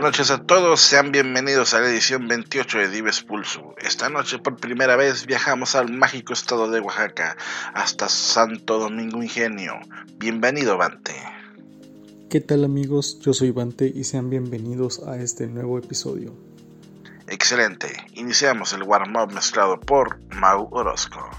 buenas noches a todos, sean bienvenidos a la edición 28 de Dives Pulso. Esta noche por primera vez viajamos al mágico estado de Oaxaca, hasta Santo Domingo Ingenio. Bienvenido, Bante. ¿Qué tal amigos? Yo soy Bante y sean bienvenidos a este nuevo episodio. Excelente, iniciamos el warm-up mezclado por Mau Orozco.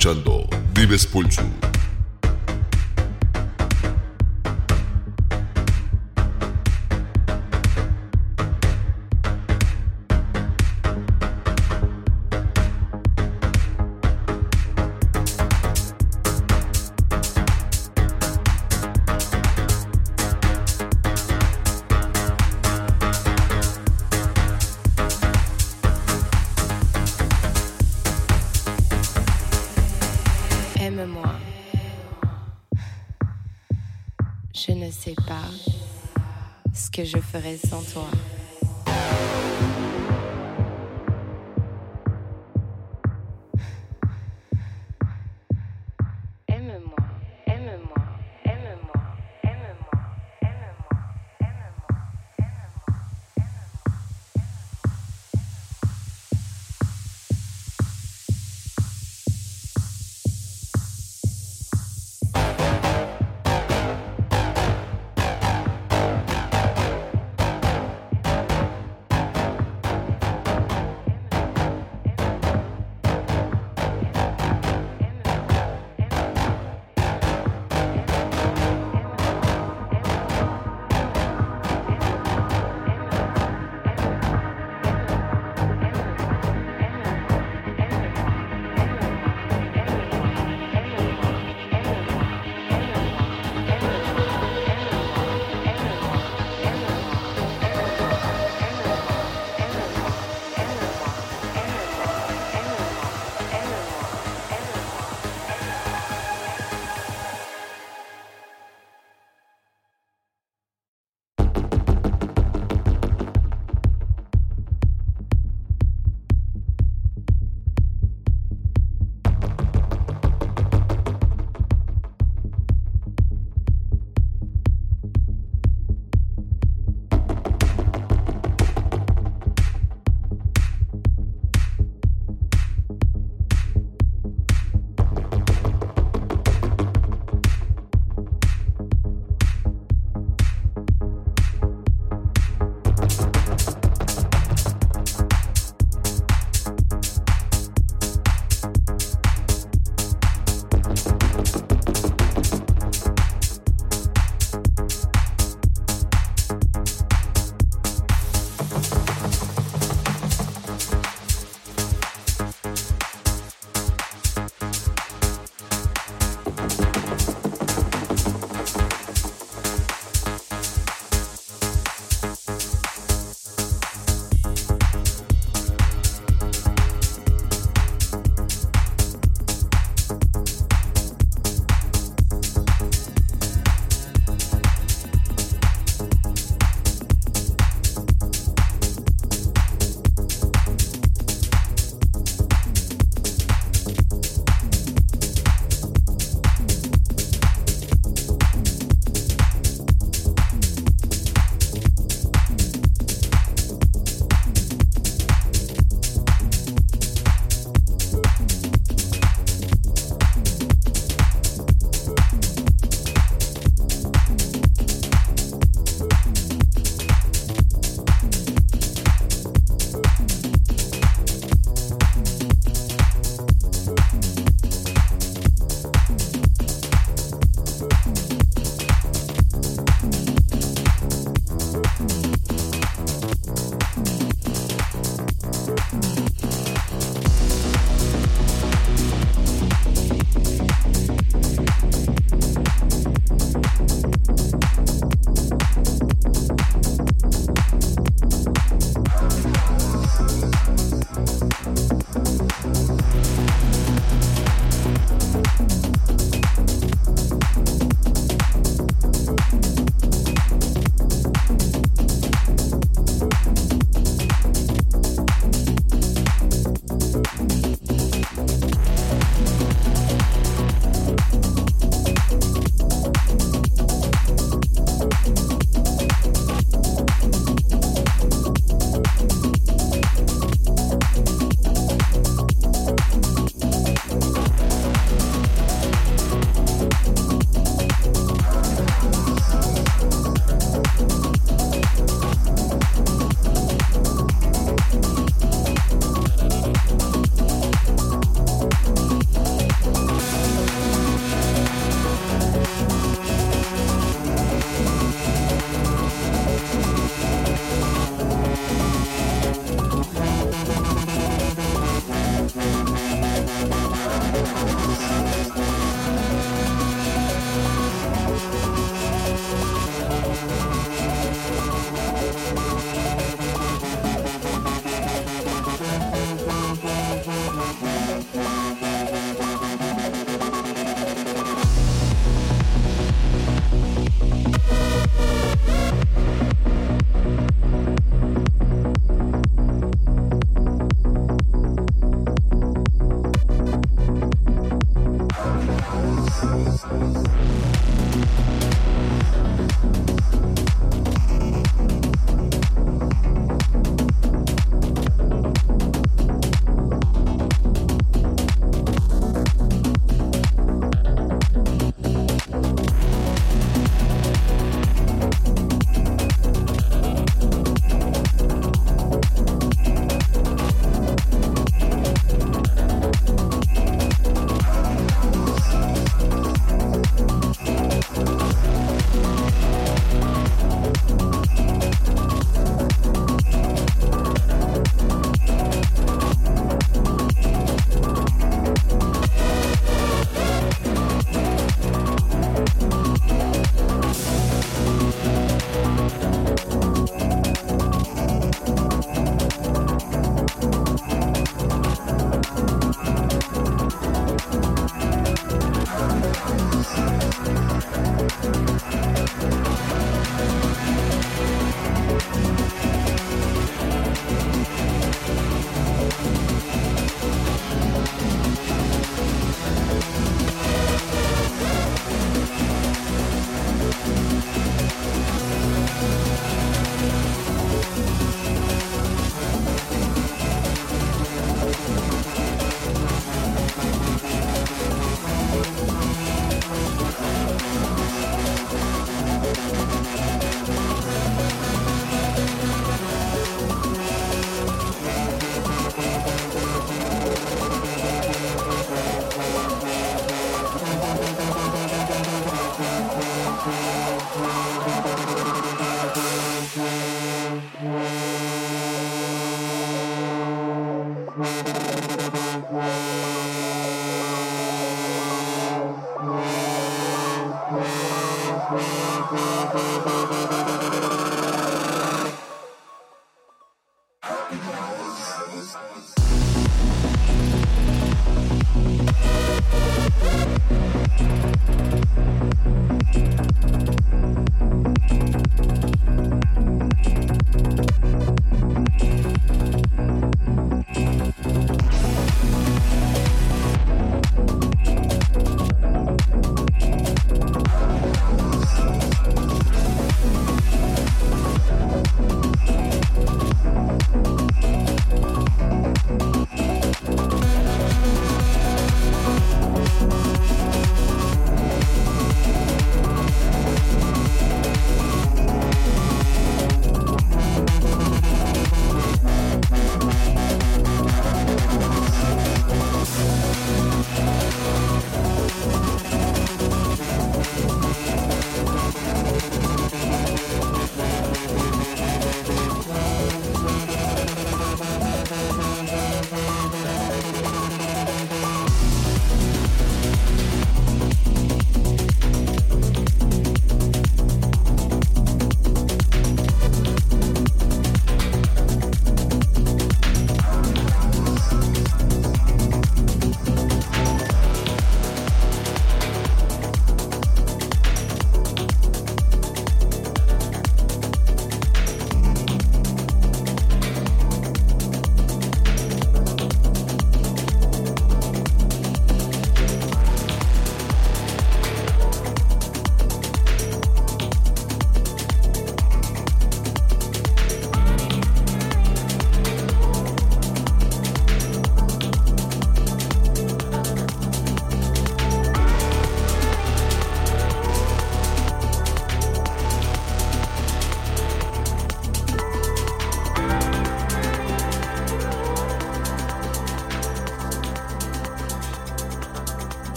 Escuchando Dives Pulso. que je ferais sans toi.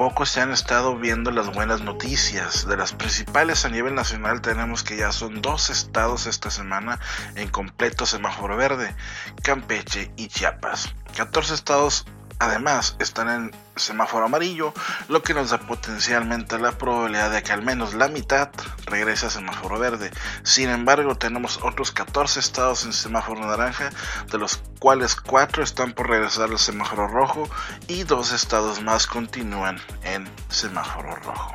De poco se han estado viendo las buenas noticias. De las principales a nivel nacional tenemos que ya son dos estados esta semana en completo semáforo verde, Campeche y Chiapas. 14 estados Además, están en semáforo amarillo, lo que nos da potencialmente la probabilidad de que al menos la mitad regrese a semáforo verde. Sin embargo, tenemos otros 14 estados en semáforo naranja, de los cuales 4 están por regresar al semáforo rojo y 2 estados más continúan en semáforo rojo.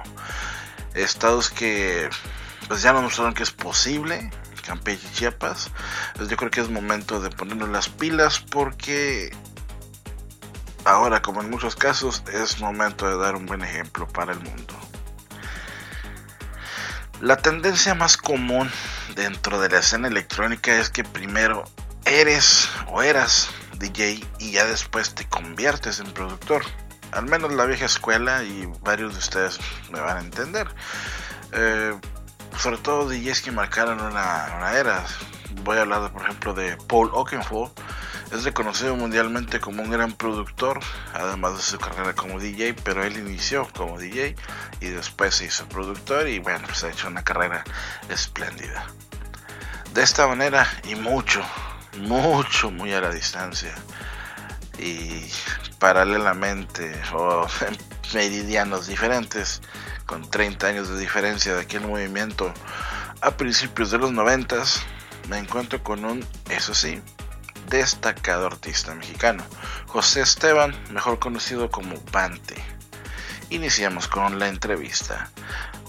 Estados que pues ya nos mostraron que es posible, Campeche y Chiapas. Pues yo creo que es momento de ponernos las pilas porque Ahora, como en muchos casos, es momento de dar un buen ejemplo para el mundo. La tendencia más común dentro de la escena electrónica es que primero eres o eras DJ y ya después te conviertes en productor. Al menos la vieja escuela y varios de ustedes me van a entender. Eh, sobre todo DJs que marcaron una, una era. Voy a hablar, por ejemplo, de Paul Oakenfold es reconocido mundialmente como un gran productor, además de su carrera como DJ, pero él inició como DJ y después se hizo productor y bueno, pues ha hecho una carrera espléndida. De esta manera y mucho, mucho, muy a la distancia y paralelamente o en meridianos diferentes, con 30 años de diferencia de aquel movimiento a principios de los 90, me encuentro con un, eso sí, destacado artista mexicano, José Esteban, mejor conocido como Pante. Iniciamos con la entrevista.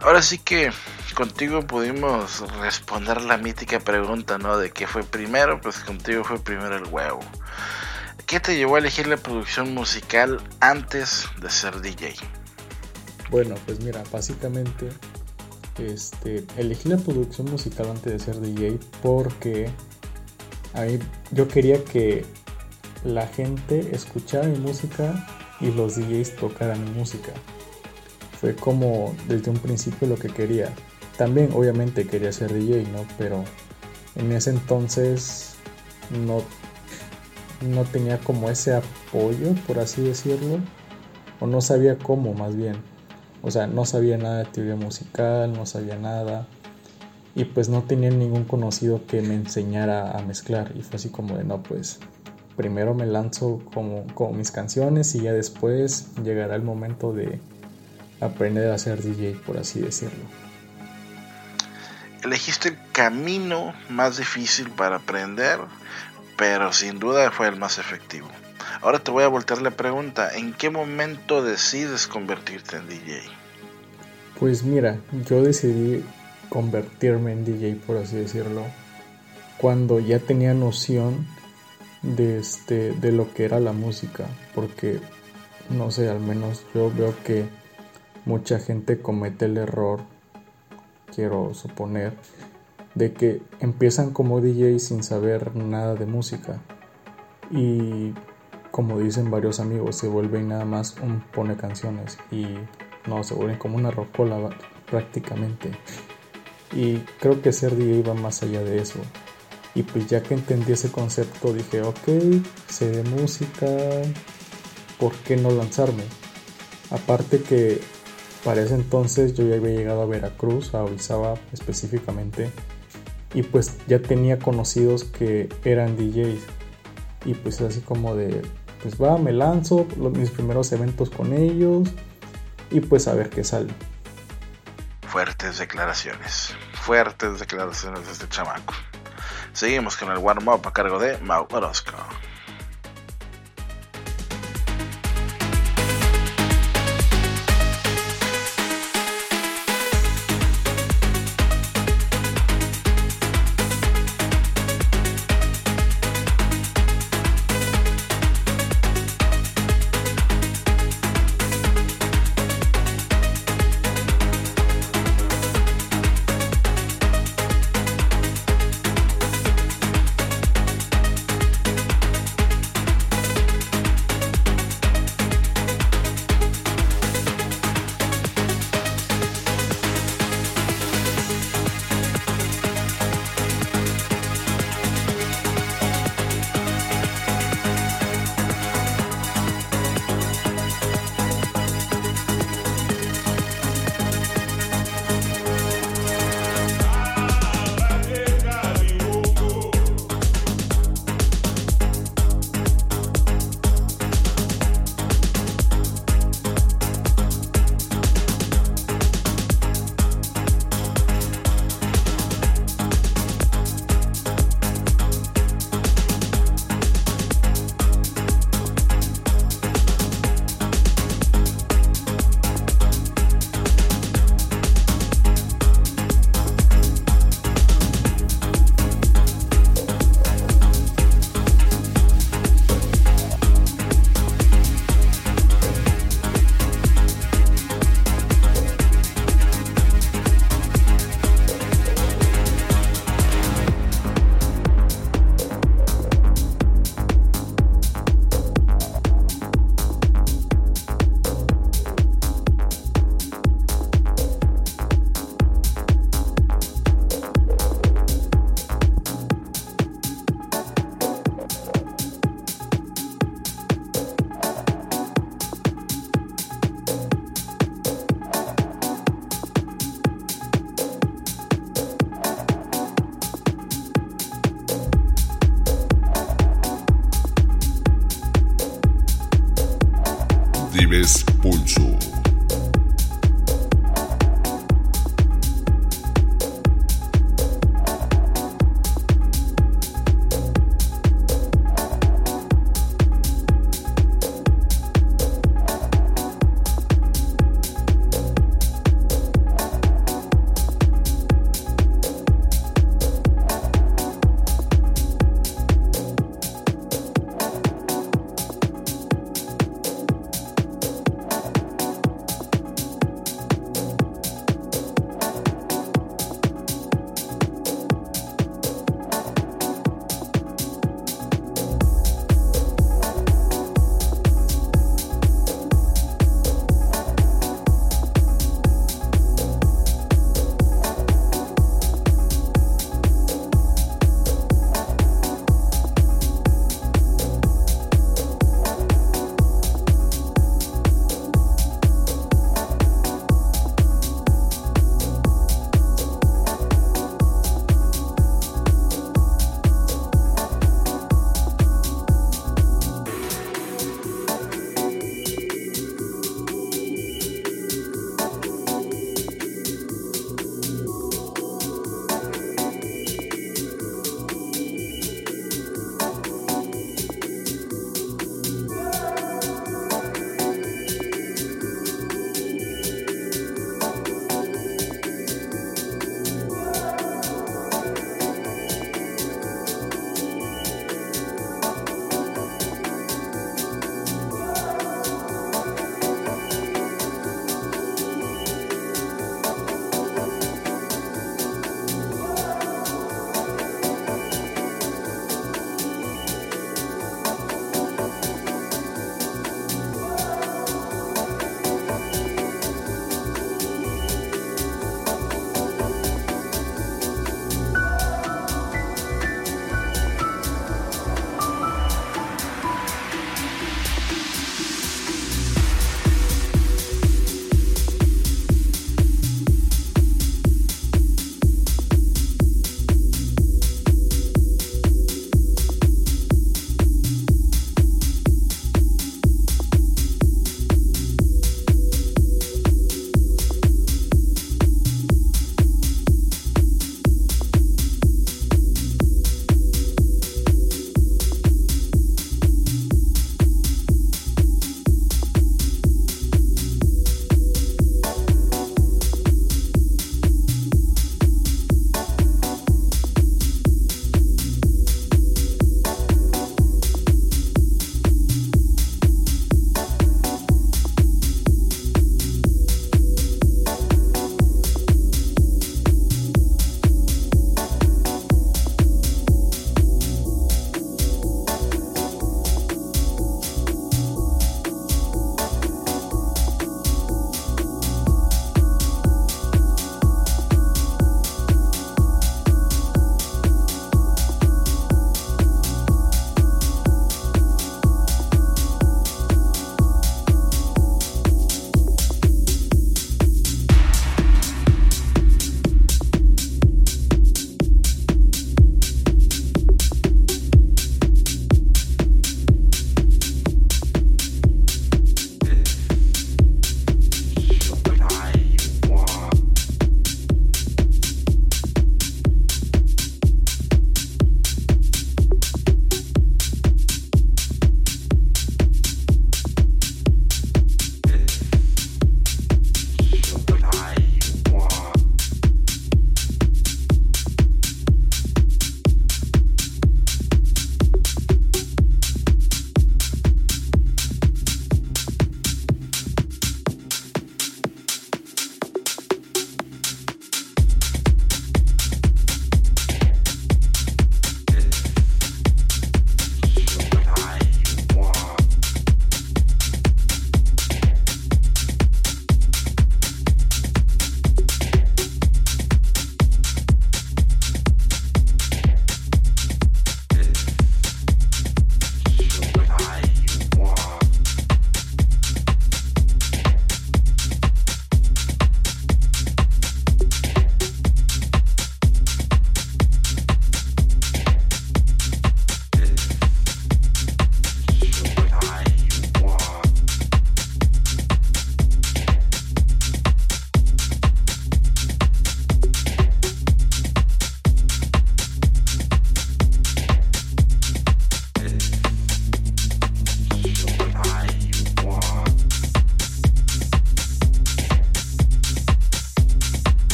Ahora sí que contigo pudimos responder la mítica pregunta, ¿no? De qué fue primero, pues contigo fue primero el huevo. ¿Qué te llevó a elegir la producción musical antes de ser DJ? Bueno, pues mira, básicamente este, elegí la producción musical antes de ser DJ porque a mí, yo quería que la gente escuchara mi música y los DJs tocaran mi música. Fue como desde un principio lo que quería. También obviamente quería ser DJ, ¿no? Pero en ese entonces no, no tenía como ese apoyo, por así decirlo. O no sabía cómo más bien. O sea, no sabía nada de teoría musical, no sabía nada y pues no tenía ningún conocido que me enseñara a mezclar. Y fue así como de no pues primero me lanzo como, como mis canciones y ya después llegará el momento de aprender a ser DJ por así decirlo elegiste el camino más difícil para aprender pero sin duda fue el más efectivo. Ahora te voy a voltear la pregunta ¿en qué momento decides convertirte en DJ? Pues mira, yo decidí convertirme en DJ, por así decirlo, cuando ya tenía noción de, este, de lo que era la música, porque no sé, al menos yo veo que mucha gente comete el error, quiero suponer, de que empiezan como DJ sin saber nada de música. Y como dicen varios amigos se vuelven nada más un pone canciones y no se vuelven como una rocola prácticamente y creo que ser DJ va más allá de eso. Y pues ya que entendí ese concepto dije, ok, sé de música, ¿por qué no lanzarme? Aparte que para ese entonces yo ya había llegado a Veracruz, a Orizaba específicamente, y pues ya tenía conocidos que eran DJs. Y pues así como de, pues va, me lanzo los, mis primeros eventos con ellos y pues a ver qué sale. Fuertes declaraciones. Fuertes declaraciones de este chamaco. Seguimos con el warm-up a cargo de Mau Orozco. Dives Pulso.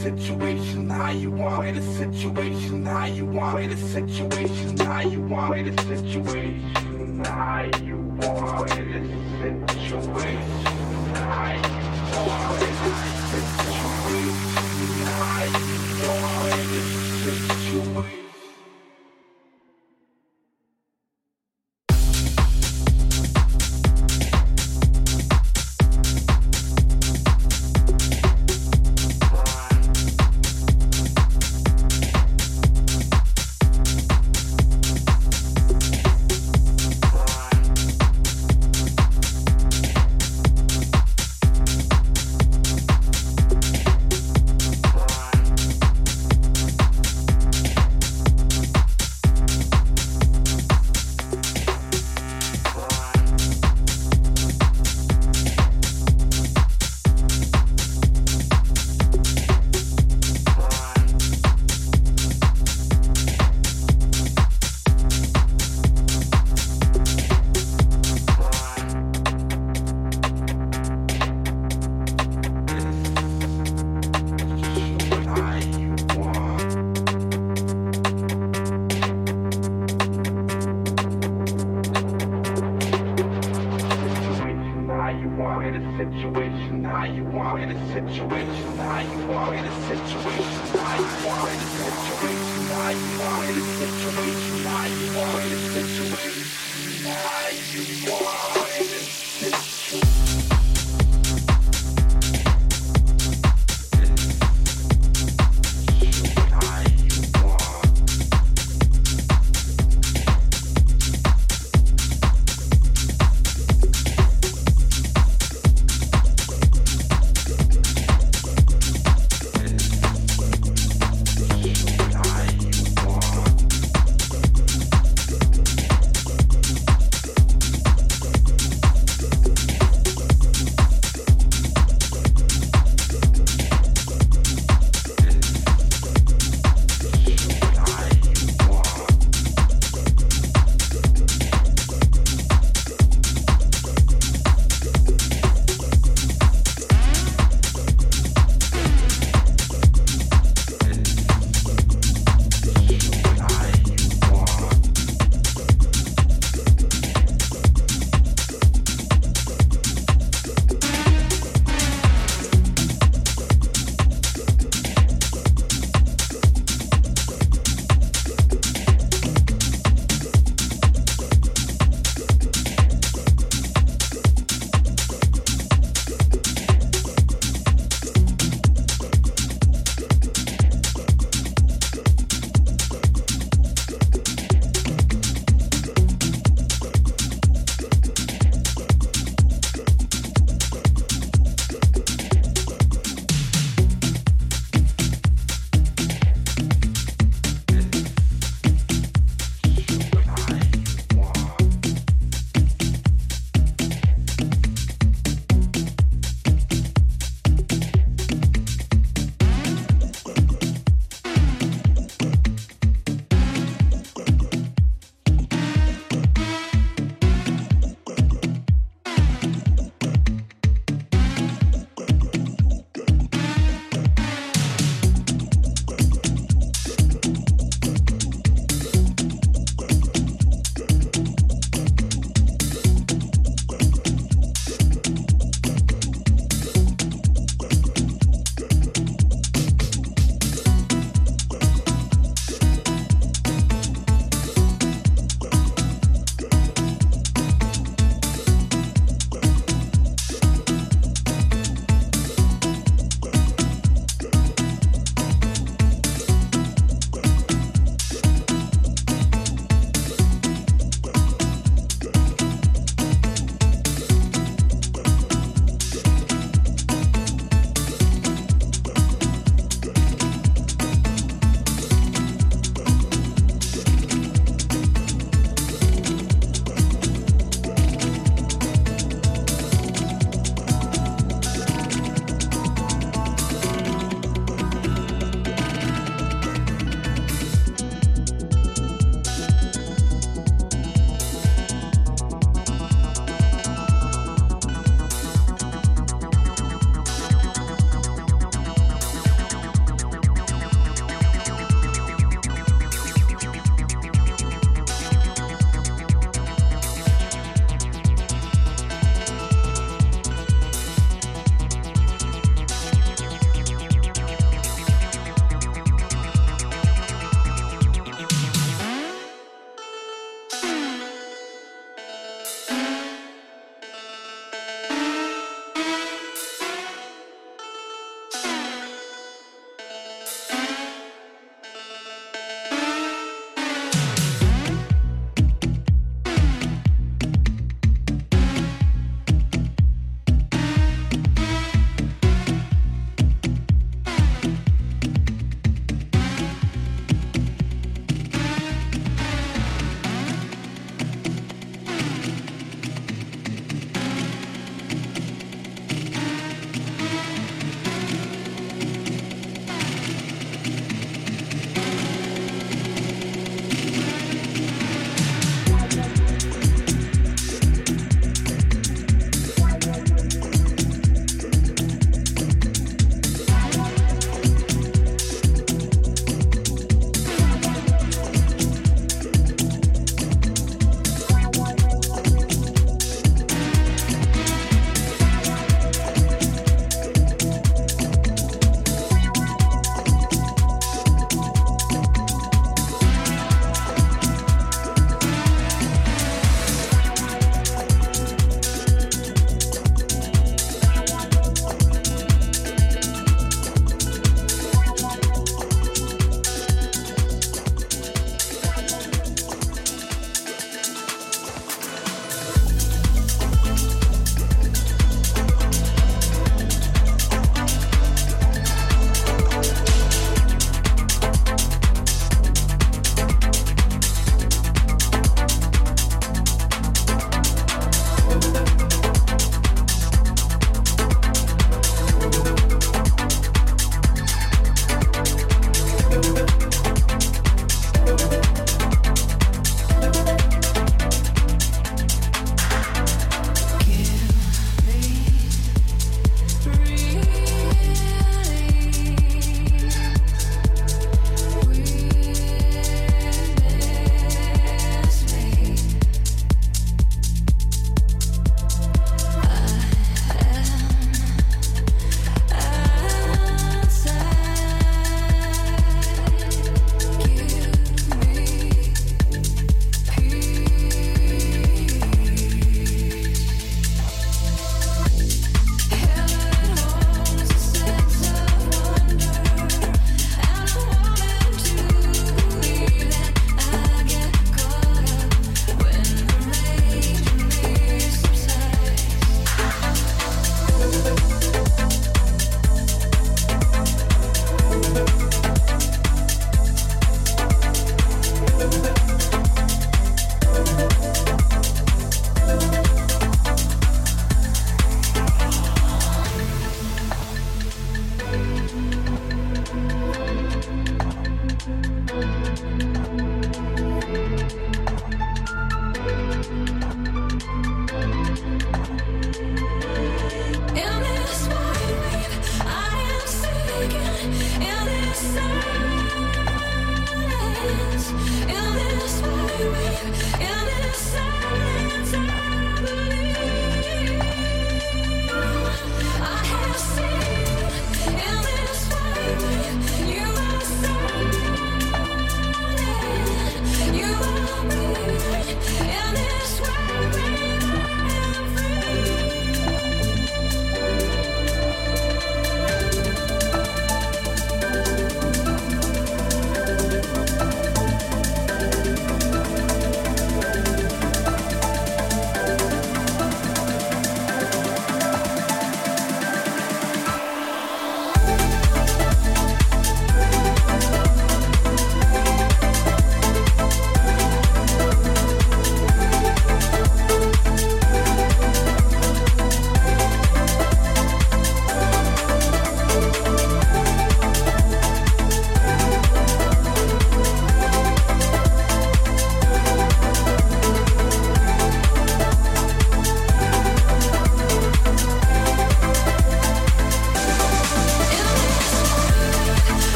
situation how you want, Play the situation how you want, Play the situation how you want, Play the situation. situation I are in a situation I are in a situation I are in a situation I are in a situation I you are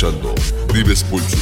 escuchando Vives Pulso.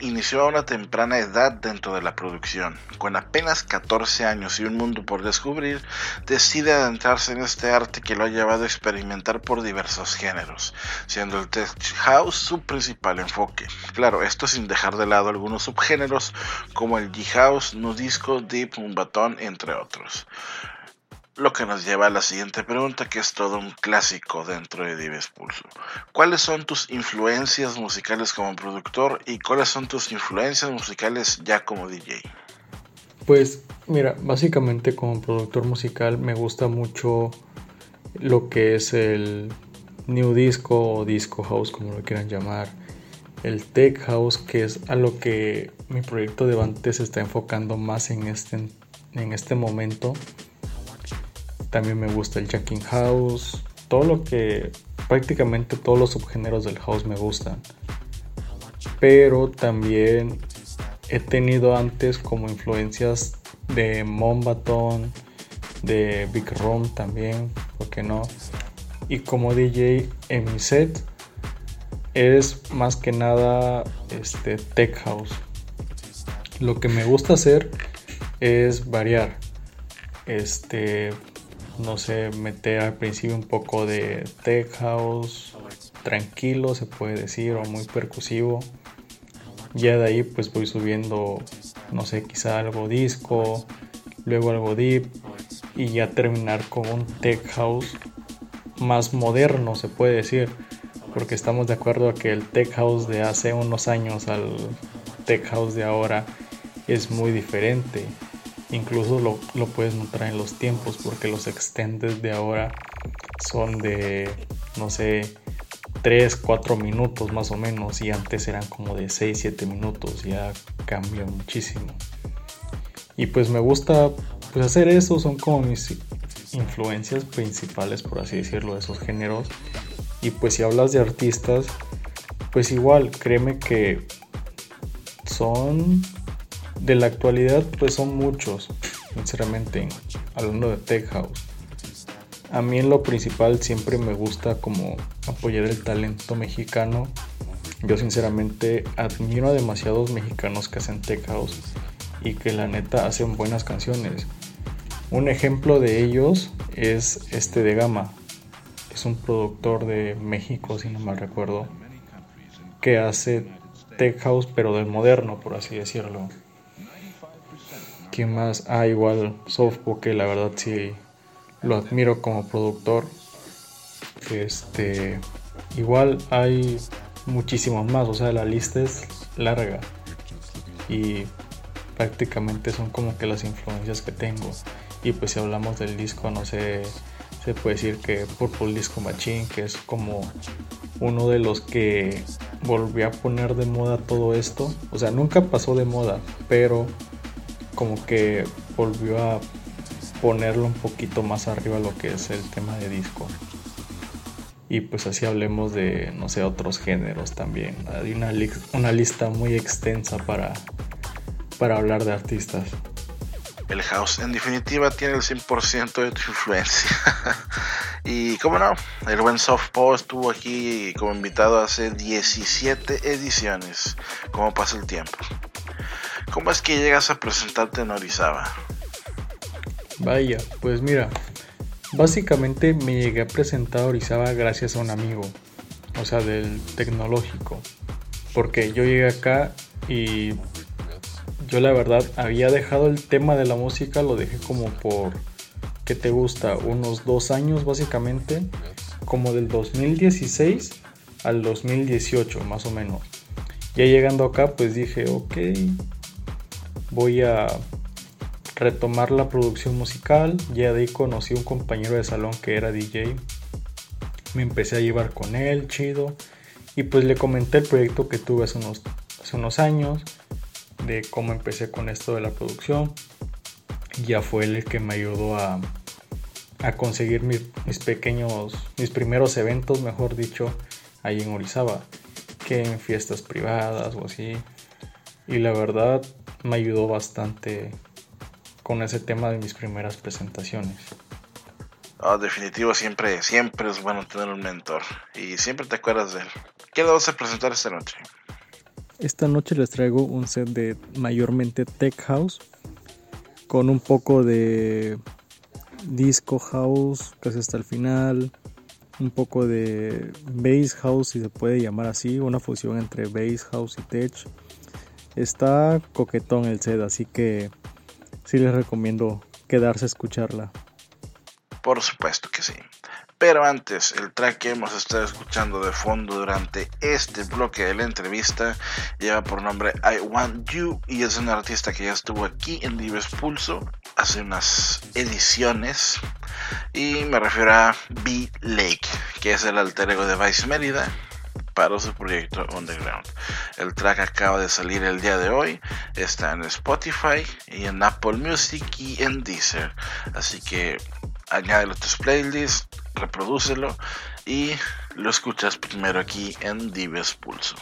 Inició a una temprana edad dentro de la producción. Con apenas 14 años y un mundo por descubrir, decide adentrarse en este arte que lo ha llevado a experimentar por diversos géneros, siendo el tech house su principal enfoque. Claro, esto sin dejar de lado algunos subgéneros como el G-house, nudisco, deep, un batón, entre otros. Lo que nos lleva a la siguiente pregunta, que es todo un clásico dentro de Dives Pulso. ¿Cuáles son tus influencias musicales como productor y cuáles son tus influencias musicales ya como DJ? Pues mira, básicamente como productor musical me gusta mucho lo que es el new disco o disco house como lo quieran llamar, el tech house que es a lo que mi proyecto de Bante se está enfocando más en este, en este momento. También me gusta el jacking house, todo lo que prácticamente todos los subgéneros del house me gustan. Pero también he tenido antes como influencias de Mombaton, de Big Room también, ¿por qué no? Y como DJ en mi set es más que nada este tech house. Lo que me gusta hacer es variar. Este, no sé, meter al principio un poco de tech house, tranquilo se puede decir, o muy percusivo ya de ahí pues voy subiendo, no sé, quizá algo disco, luego algo deep y ya terminar con un tech house más moderno se puede decir. Porque estamos de acuerdo a que el tech house de hace unos años al tech house de ahora es muy diferente. Incluso lo, lo puedes notar en los tiempos porque los extended de ahora son de, no sé, 3, 4 minutos más o menos y antes eran como de 6, 7 minutos, ya cambió muchísimo. Y pues me gusta pues hacer eso, son como mis influencias principales por así decirlo de esos géneros. Y pues si hablas de artistas, pues igual, créeme que son de la actualidad pues son muchos, sinceramente, hablando de tech house. A mí en lo principal siempre me gusta como apoyar el talento mexicano. Yo sinceramente admiro a demasiados mexicanos que hacen tech house y que la neta hacen buenas canciones. Un ejemplo de ellos es este de Gama. Es un productor de México, si no mal recuerdo, que hace tech house pero del moderno, por así decirlo. ¿Quién más? Ah, igual Softbook, que la verdad sí lo admiro como productor. Este, igual hay muchísimos más, o sea, la lista es larga y prácticamente son como que las influencias que tengo. Y pues si hablamos del disco, no sé, se puede decir que Purple Disco Machine, que es como uno de los que volvió a poner de moda todo esto. O sea, nunca pasó de moda, pero como que volvió a ponerlo un poquito más arriba lo que es el tema de disco. Y pues así hablemos de, no sé, otros géneros también. Hay una, una lista muy extensa para, para hablar de artistas. El house en definitiva tiene el 100% de tu influencia. y como no, el buen Softpo estuvo aquí como invitado hace 17 ediciones. ¿Cómo pasa el tiempo? ¿Cómo es que llegas a presentarte en Orizaba? Vaya, pues mira, básicamente me llegué a presentar a Orizaba gracias a un amigo, o sea, del tecnológico, porque yo llegué acá y yo la verdad había dejado el tema de la música, lo dejé como por, ¿qué te gusta? Unos dos años básicamente, como del 2016 al 2018 más o menos. Ya llegando acá pues dije, ok, voy a retomar la producción musical. Ya de ahí conocí un compañero de salón que era DJ. Me empecé a llevar con él, chido. Y pues le comenté el proyecto que tuve hace unos, hace unos años, de cómo empecé con esto de la producción. Ya fue él el que me ayudó a, a conseguir mis, mis, pequeños, mis primeros eventos, mejor dicho, ahí en Orizaba, que en fiestas privadas o así. Y la verdad me ayudó bastante con ese tema de mis primeras presentaciones. Oh, definitivo, siempre, siempre es bueno tener un mentor y siempre te acuerdas de él. ¿Qué le vas a presentar esta noche? Esta noche les traigo un set de mayormente tech house con un poco de disco house casi hasta el final, un poco de bass house si se puede llamar así, una fusión entre bass house y tech. Está coquetón el set, así que sí les recomiendo quedarse a escucharla. Por supuesto que sí. Pero antes, el track que hemos estado escuchando de fondo durante este bloque de la entrevista lleva por nombre I Want You y es un artista que ya estuvo aquí en Dives Pulso hace unas ediciones y me refiero a B Lake, que es el alter ego de Vice Mérida para su proyecto Underground. El track acaba de salir el día de hoy, está en Spotify y en Apple Music y en Deezer. Así que añádelo a tus playlists, reprodúcelo y lo escuchas primero aquí en Dives Pulso.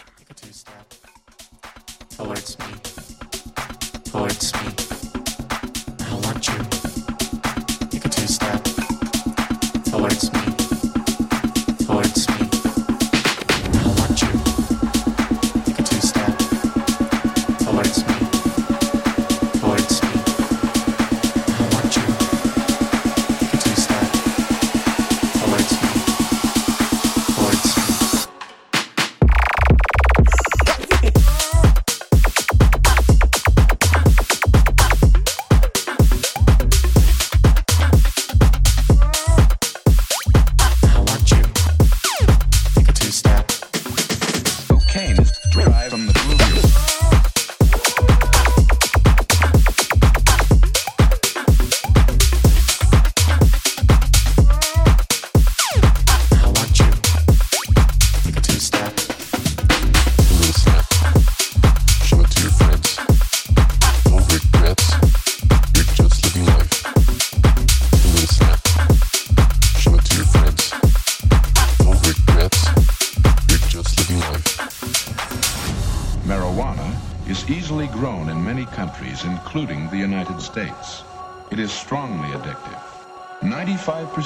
including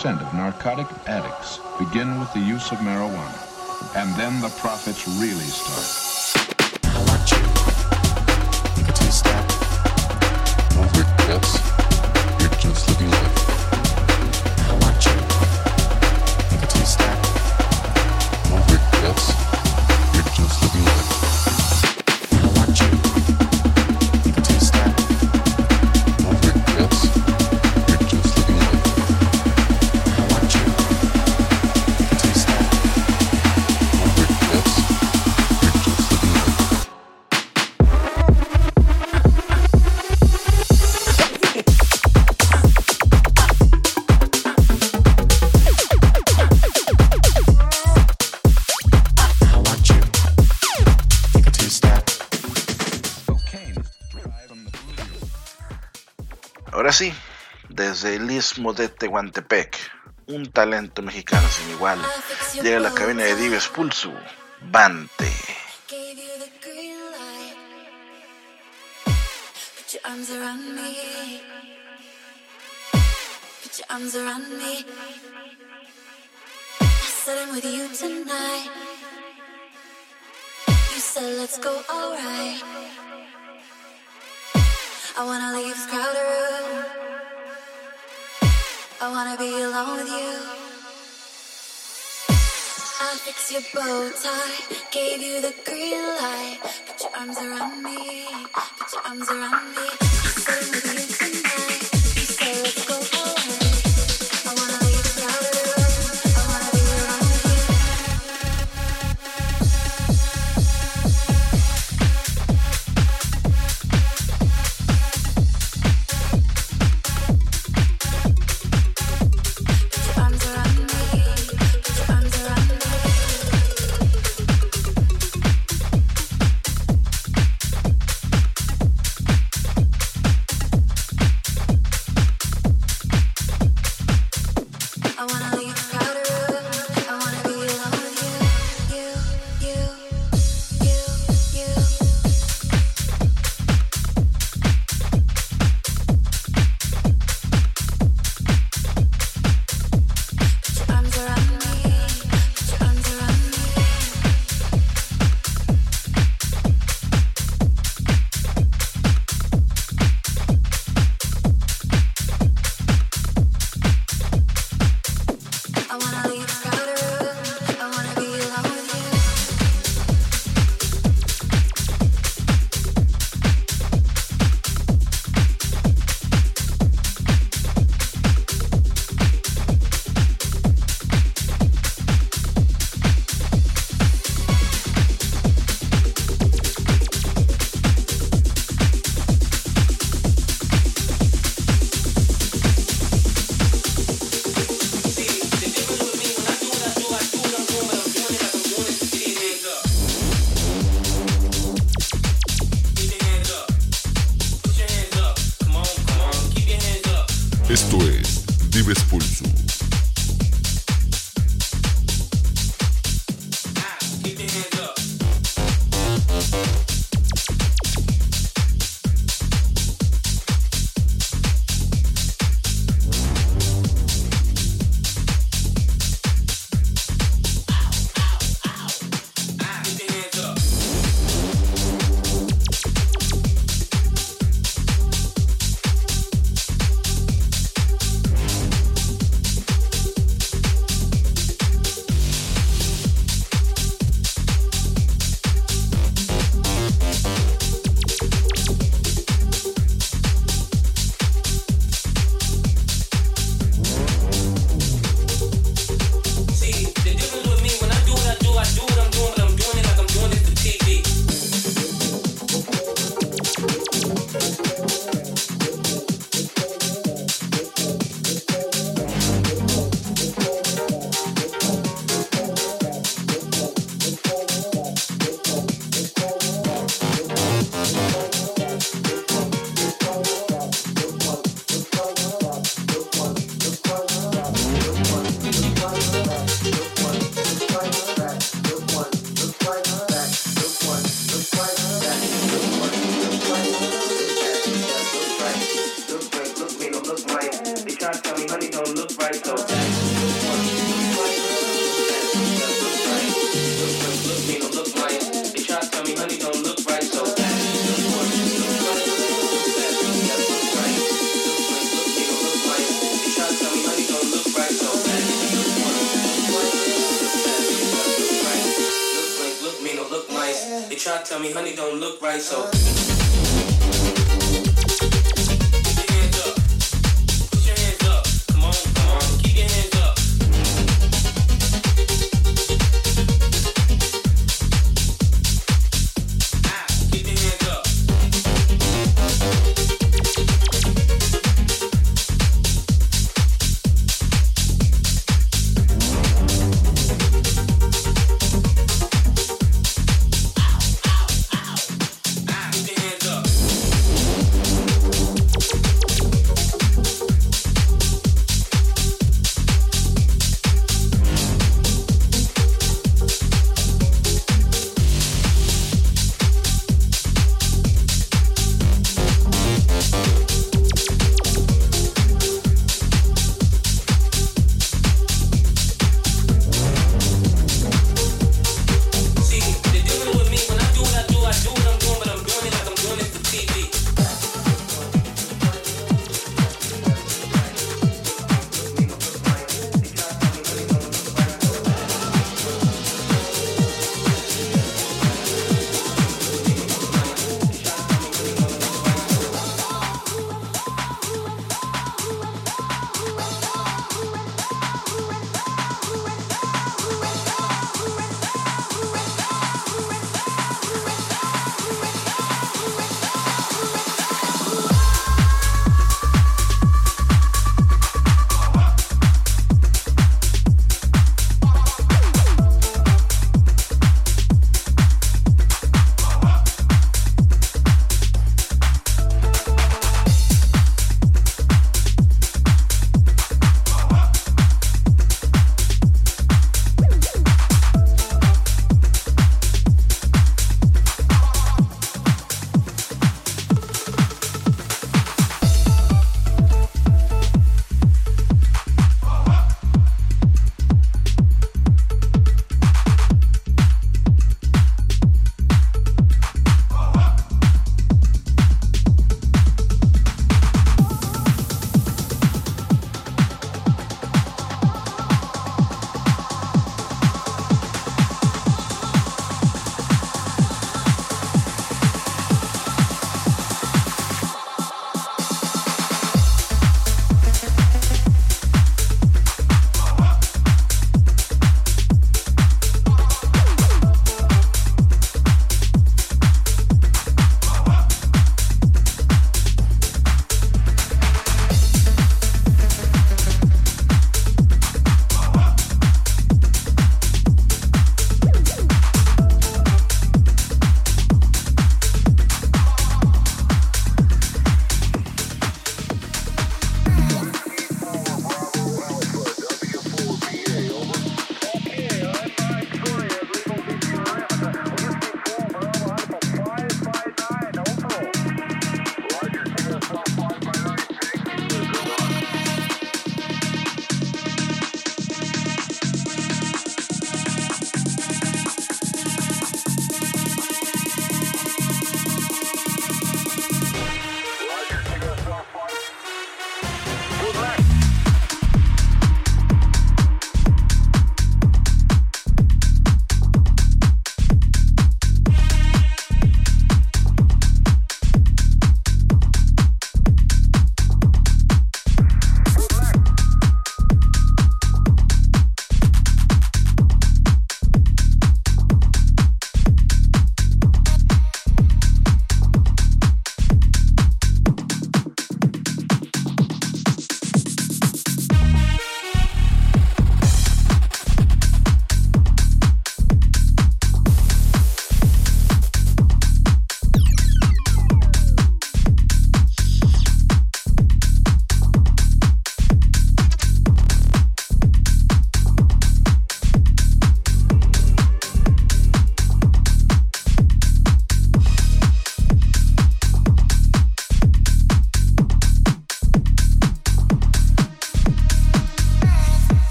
95% of narcotic addicts begin with the use of marijuana, and then the profits really start. Istmo de Tehuantepec, un talento mexicano sin igual, llega a la cabina de Dives Pulsu, Bante. I wanna leave this room. I wanna be alone with you. I'll fix your bow tie, gave you the green light. Put your arms around me, put your arms around me.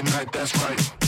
Friday night, that's right.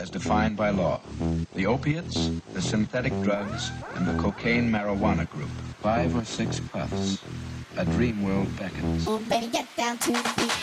as defined by law, the opiates, the synthetic drugs, and the cocaine marijuana group. Five or six puffs. A dream world beckons. Oh, baby, get down to the beat.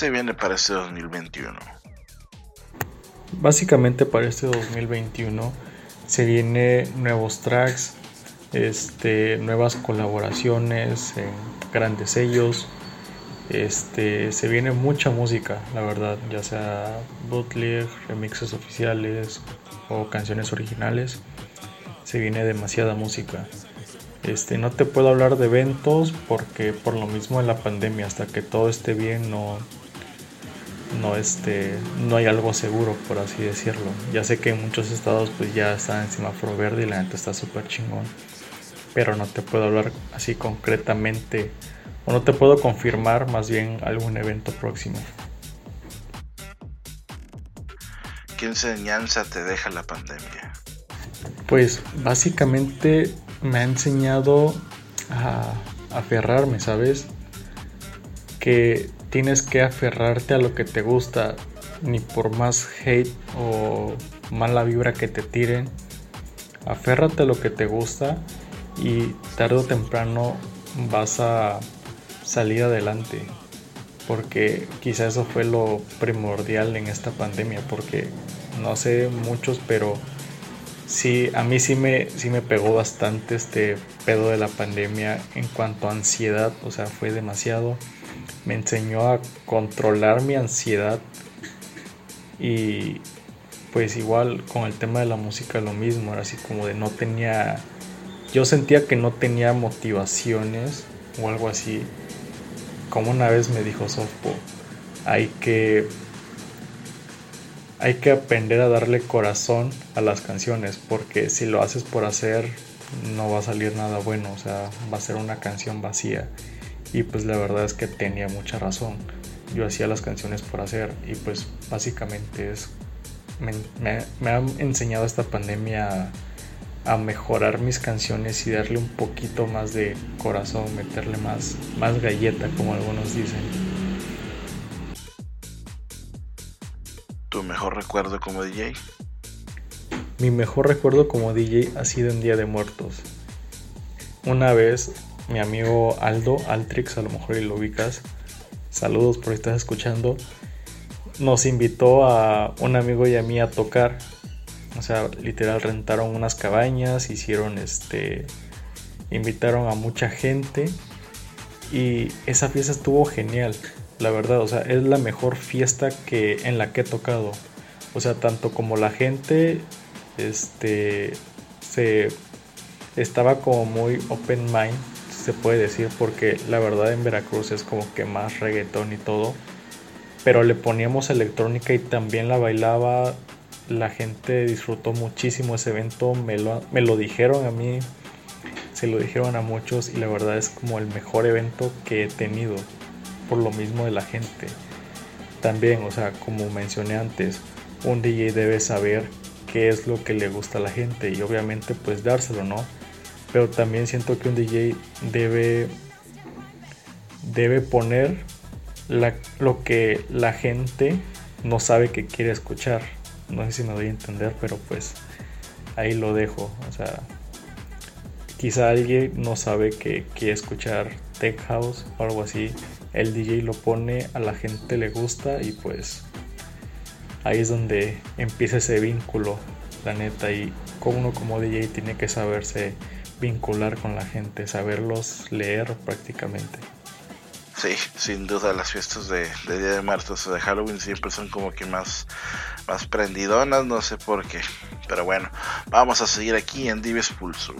Se viene para este 2021? Básicamente para este 2021 se viene nuevos tracks, este, nuevas colaboraciones en grandes sellos. Este, se viene mucha música, la verdad, ya sea bootleg, remixes oficiales o canciones originales. Se viene demasiada música. Este, no te puedo hablar de eventos porque por lo mismo de la pandemia, hasta que todo esté bien, no, no, este, no hay algo seguro, por así decirlo. Ya sé que en muchos estados pues ya está en semáforo verde y la neta está súper chingón. Pero no te puedo hablar así concretamente, o no te puedo confirmar más bien algún evento próximo. ¿Qué enseñanza te deja la pandemia? Pues básicamente me ha enseñado a aferrarme, ¿sabes? Que tienes que aferrarte a lo que te gusta, ni por más hate o mala vibra que te tiren. Aférrate a lo que te gusta y tarde o temprano vas a salir adelante. Porque quizá eso fue lo primordial en esta pandemia. Porque no sé muchos, pero sí, a mí sí me, sí me pegó bastante este pedo de la pandemia en cuanto a ansiedad. O sea, fue demasiado. Me enseñó a controlar mi ansiedad. Y pues igual con el tema de la música lo mismo. Era así como de no tenía... Yo sentía que no tenía motivaciones o algo así. Como una vez me dijo Sofpo, hay que hay que aprender a darle corazón a las canciones, porque si lo haces por hacer, no va a salir nada bueno, o sea, va a ser una canción vacía. Y pues la verdad es que tenía mucha razón. Yo hacía las canciones por hacer y pues básicamente es... Me, me, me ha enseñado esta pandemia a, a, mejorar mis canciones y darle un poquito más de corazón, meterle más, más galleta, como algunos dicen. ¿Tu mejor recuerdo como DJ? Mi mejor recuerdo como DJ ha sido en Día de Muertos. Una vez mi amigo Aldo, Altrix, a lo mejor lo ubicas, saludos por si estás escuchando, nos invitó a un amigo y a mí a tocar. O sea, literal rentaron unas cabañas, hicieron este, invitaron a mucha gente y esa fiesta estuvo genial la verdad, o sea, es la mejor fiesta que en la que he tocado. O sea, tanto como la gente este se estaba como muy open mind, se puede decir, porque la verdad en Veracruz es como que más reggaetón y todo. Pero le poníamos electrónica y también la bailaba. La gente disfrutó muchísimo ese evento. Me lo, me lo dijeron a mí. Se lo dijeron a muchos. Y la verdad es como el mejor evento que he tenido por lo mismo de la gente. También, o sea, como mencioné antes, un DJ debe saber qué es lo que le gusta a la gente y obviamente pues dárselo, ¿no? Pero también siento que un DJ debe debe poner lo que la gente no sabe que quiere escuchar. No sé si me doy a entender, pero pues ahí lo dejo. O sea, quizá alguien no sabe que quiere escuchar tech house o algo así el DJ lo pone, a la gente le gusta y pues ahí es donde empieza ese vínculo, la neta, y uno como DJ tiene que saberse vincular con la gente, saberlos leer prácticamente. Sí, sin duda las fiestas de, de Día de Muertos o de Halloween siempre son como que más, más prendidonas, no sé por qué. Pero bueno, vamos a seguir aquí en Dives Pulso.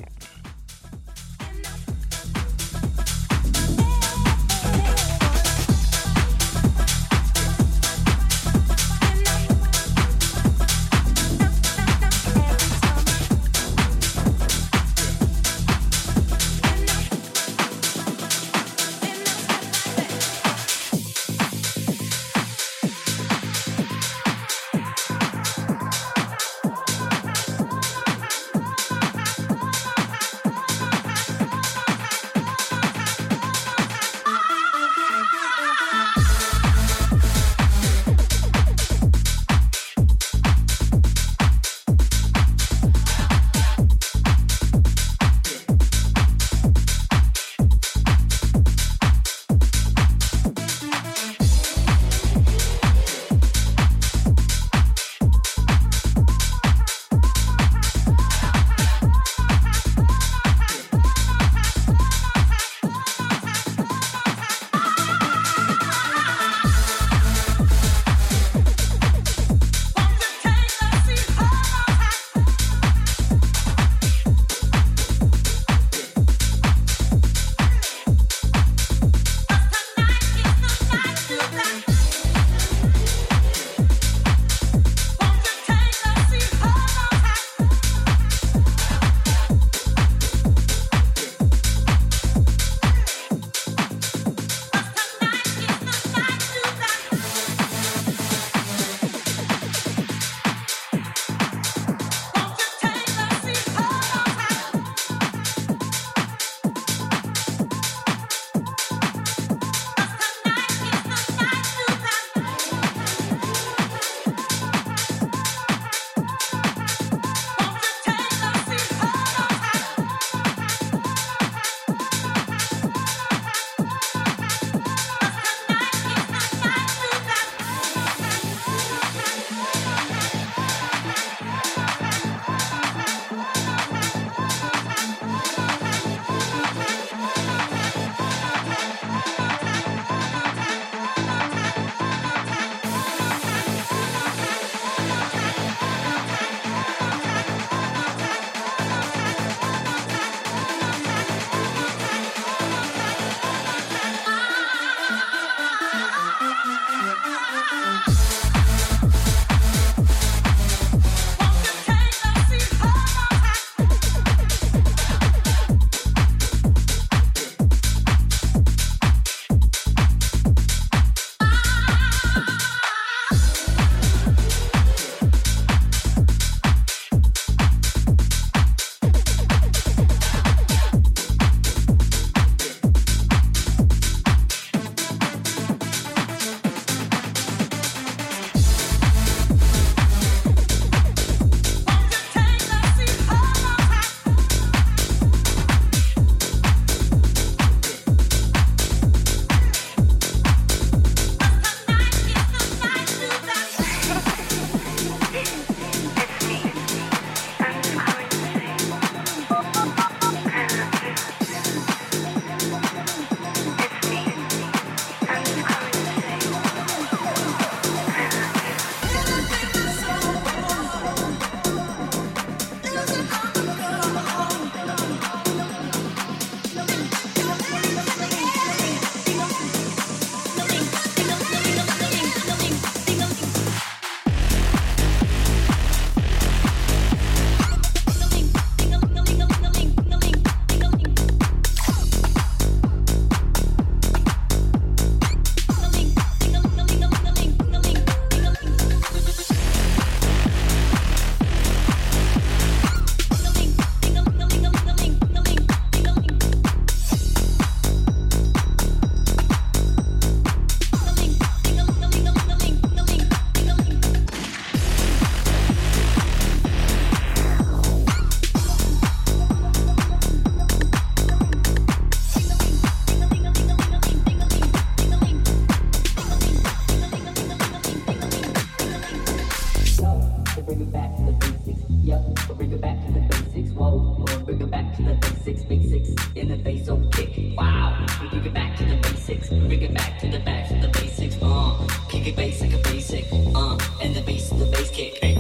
bring it back to the basics, whoa, bring it back to the basics, basics, in the face on kick, wow, bring it back to the basics, bring it back to the back to the basics, uh, kick it basic, a basic, uh, and the base, the bass kick, hey.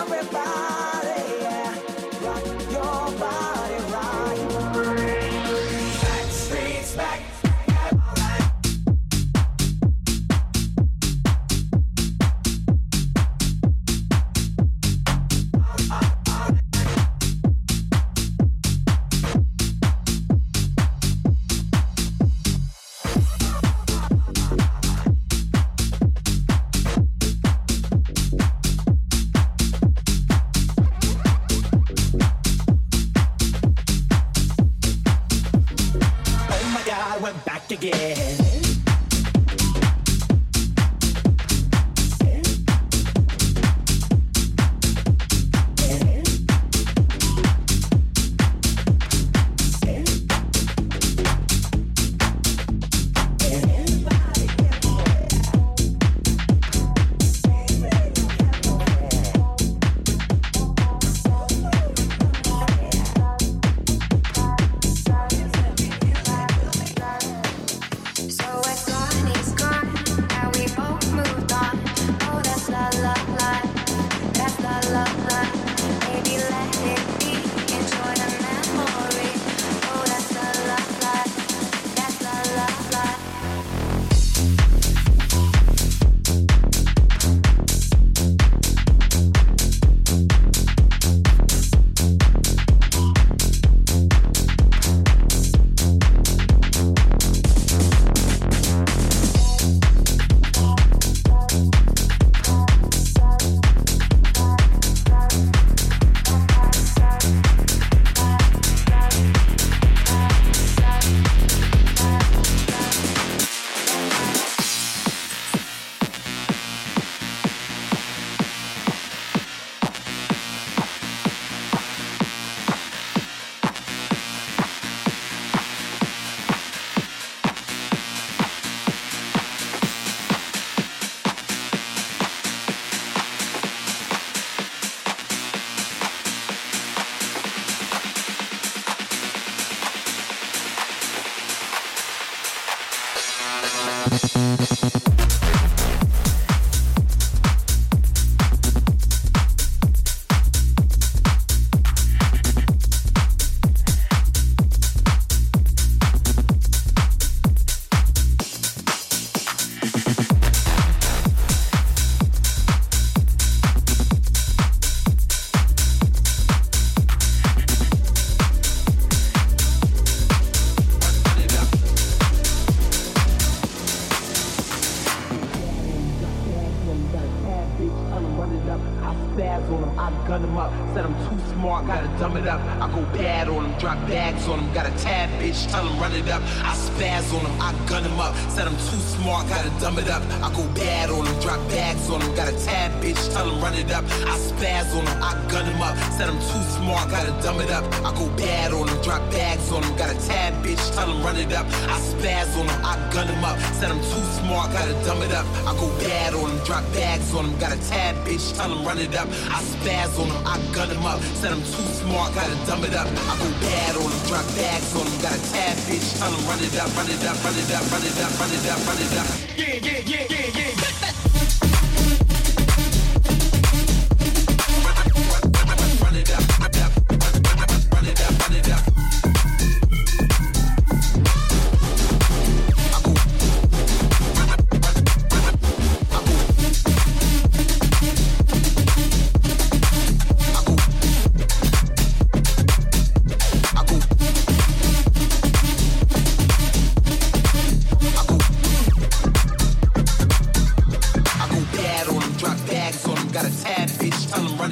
Everybody.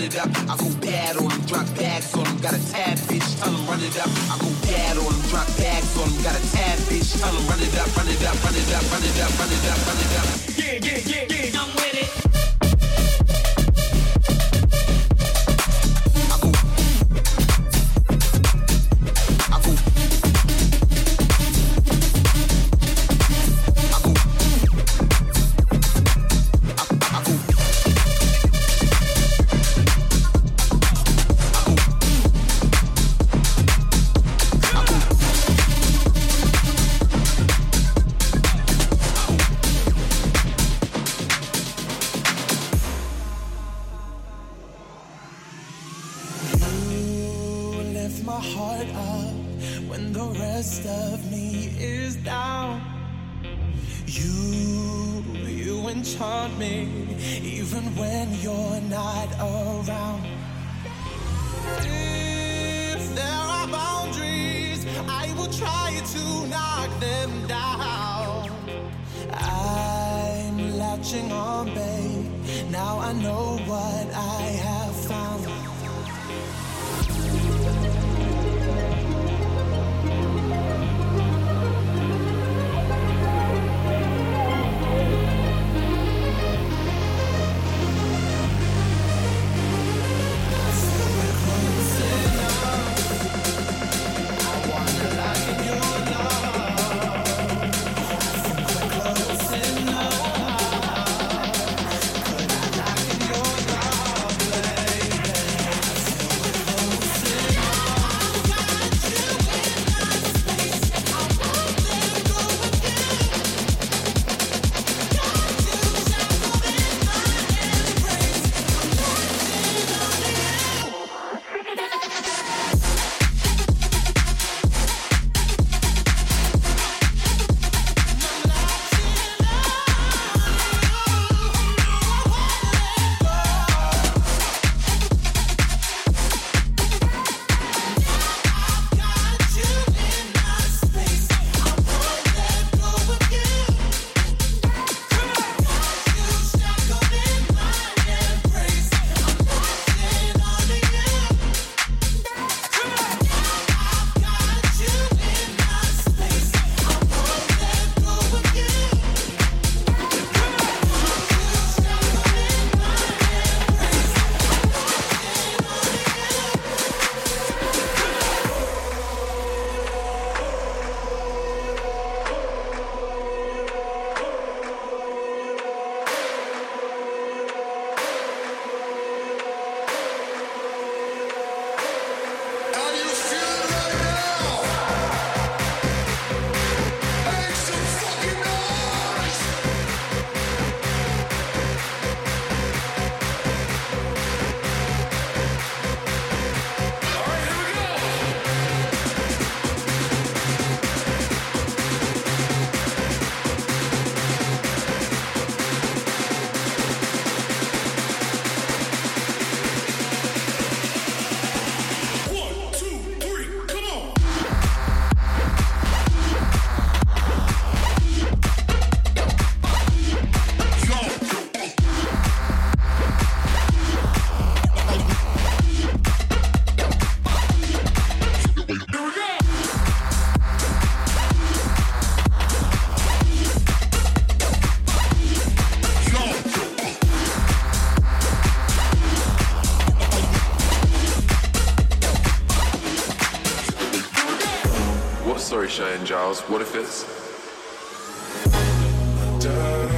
it up. I go bad on him, drop bags on him, got a tad bitch, tell him run it up. I go bad on him, drop bags on him, got a tad bitch, tell him run it up, run it up, run it up, run it up, run it up, run it up. Yeah, yeah, yeah, yeah, I'm with it. Oh, Alicia and Giles. What if it's down,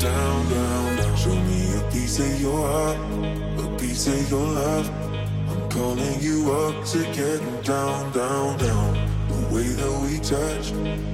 down, down. Show me a piece of your heart, a piece of your love. I'm calling you up to get down, down, down. The way that we touch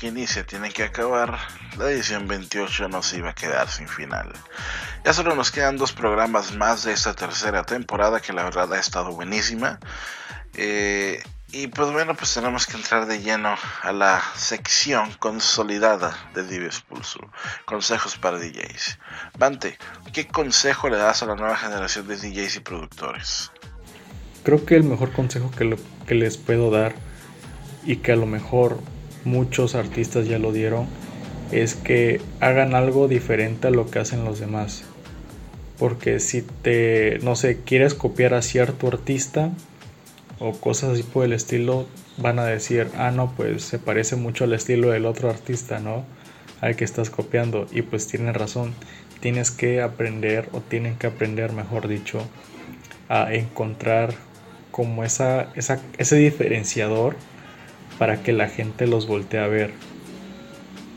Que inicia tiene que acabar, la edición 28 nos iba a quedar sin final. Ya solo nos quedan dos programas más de esta tercera temporada que la verdad ha estado buenísima. Eh, y pues bueno, pues tenemos que entrar de lleno a la sección consolidada de Dives Pulso. Consejos para DJs. Bante, ¿qué consejo le das a la nueva generación de DJs y productores? Creo que el mejor consejo que les puedo dar y que a lo mejor muchos artistas ya lo dieron es que hagan algo diferente a lo que hacen los demás. Porque si te, no sé, quieres copiar a cierto artista o cosas así por el estilo, van a decir, ah, no, pues se parece mucho al estilo del otro artista, ¿no? Al que estás copiando. Y pues tienen razón, tienes que aprender o tienen que aprender, mejor dicho, a encontrar como esa, ese diferenciador para que la gente los voltee a ver.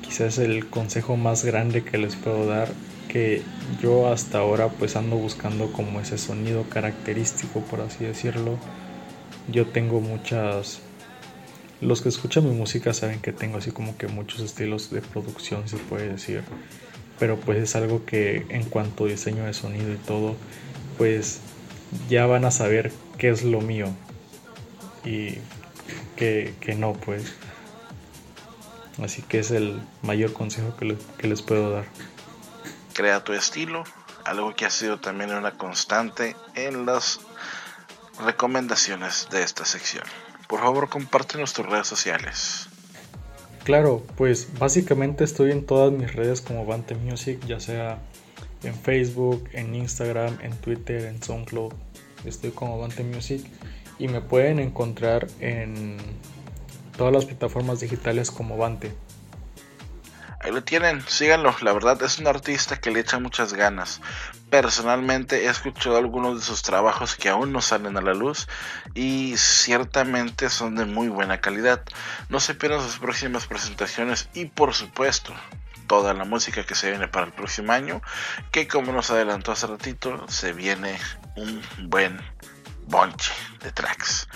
Quizás el consejo más grande que les puedo dar, que yo hasta ahora pues ando buscando como ese sonido característico, por así decirlo. Yo tengo muchas... Los que escuchan mi música saben que tengo así como que muchos estilos de producción, se puede decir. Pero pues es algo que en cuanto a diseño de sonido y todo, pues ya van a saber qué es lo mío y que, que no, pues. Así que es el mayor consejo que, le- que les puedo dar. Crea tu estilo, algo que ha sido también una constante en las recomendaciones de esta sección. Por favor, comparte nuestras redes sociales. Claro, pues básicamente estoy en todas mis redes como Vante Music, ya sea en Facebook, en Instagram, en Twitter, en SoundCloud. Estoy como Vante Music y me pueden encontrar en todas las plataformas digitales como Vante. Ahí lo tienen, síganlo. La verdad es un artista que le echa muchas ganas. Personalmente he escuchado algunos de sus trabajos que aún no salen a la luz y ciertamente son de muy buena calidad. No se pierdan sus próximas presentaciones y por supuesto toda la música que se viene para el próximo año, que como nos adelantó hace ratito, se viene un buen bonche de tracks.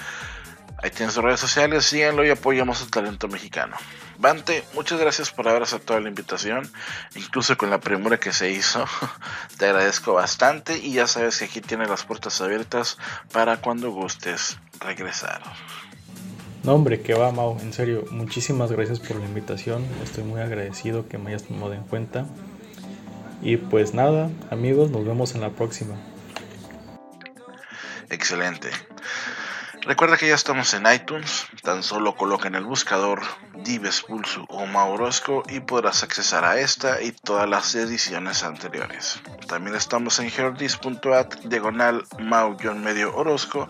Ahí tienen sus redes sociales, síganlo y apoyamos al talento mexicano. Bante, muchas gracias por haber aceptado la invitación, incluso con la premura que se hizo. Te agradezco bastante y ya sabes que aquí tienes las puertas abiertas para cuando gustes regresar. No, hombre, que va, Mau. En serio, muchísimas gracias por la invitación. Estoy muy agradecido que me hayas tomado en cuenta. Y pues nada, amigos, nos vemos en la próxima. Excelente. Recuerda que ya estamos en iTunes, tan solo coloca en el buscador Dives Pulso o Maurosco y podrás accesar a esta y todas las ediciones anteriores. También estamos en herdis.at diagonal mau-medio Orozco,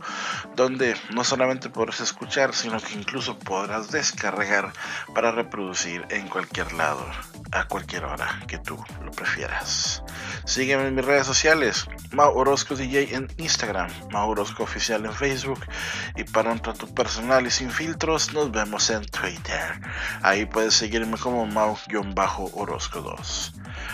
donde no solamente podrás escuchar, sino que incluso podrás descargar para reproducir en cualquier lado, a cualquier hora que tú lo prefieras. Sígueme en mis redes sociales, Mau Orozco DJ en Instagram, Mau Oficial en Facebook y para un trato personal y sin filtros nos vemos en Twitter. Ahí puedes seguirme como Mau-Orozco 2.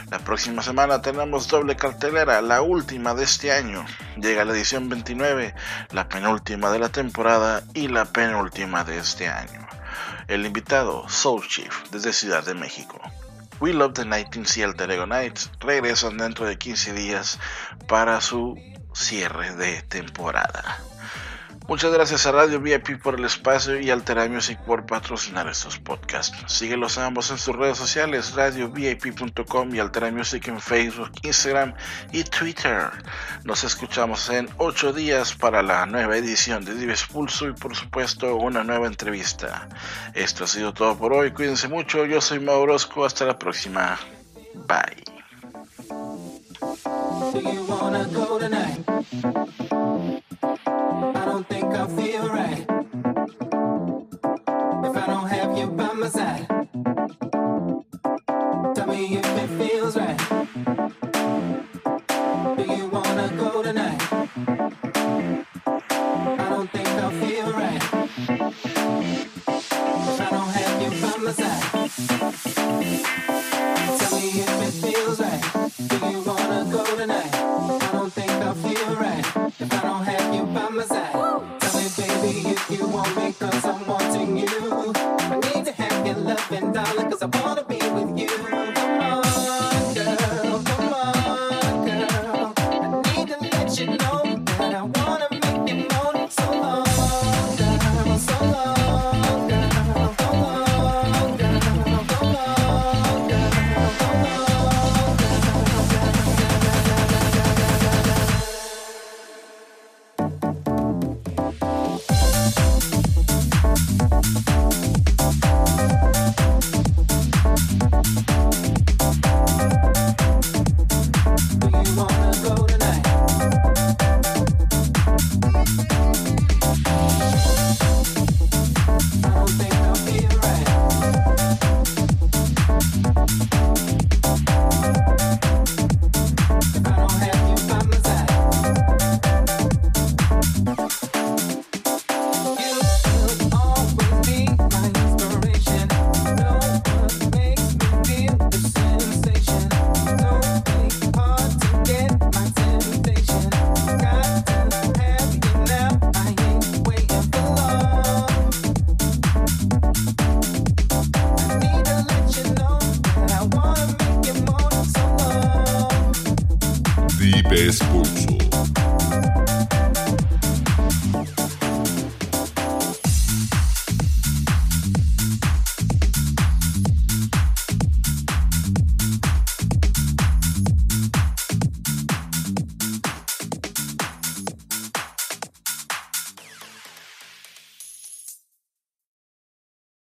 La próxima semana tenemos doble cartelera, la última de este año. Llega la edición 29, la penúltima de la temporada y la penúltima de este año. El invitado, Soul Chief, desde Ciudad de México. We Love the Nightingales y Alter Ego Nights regresan dentro de 15 días para su cierre de temporada. Muchas gracias a Radio VIP por el espacio y Altera Music por patrocinar estos podcasts. Síguelos ambos en sus redes sociales, radiovip.com y Altera Music en Facebook, Instagram y Twitter. Nos escuchamos en 8 días para la nueva edición de Dives Pulso y por supuesto una nueva entrevista. Esto ha sido todo por hoy, cuídense mucho, yo soy Maurosco, hasta la próxima. Bye.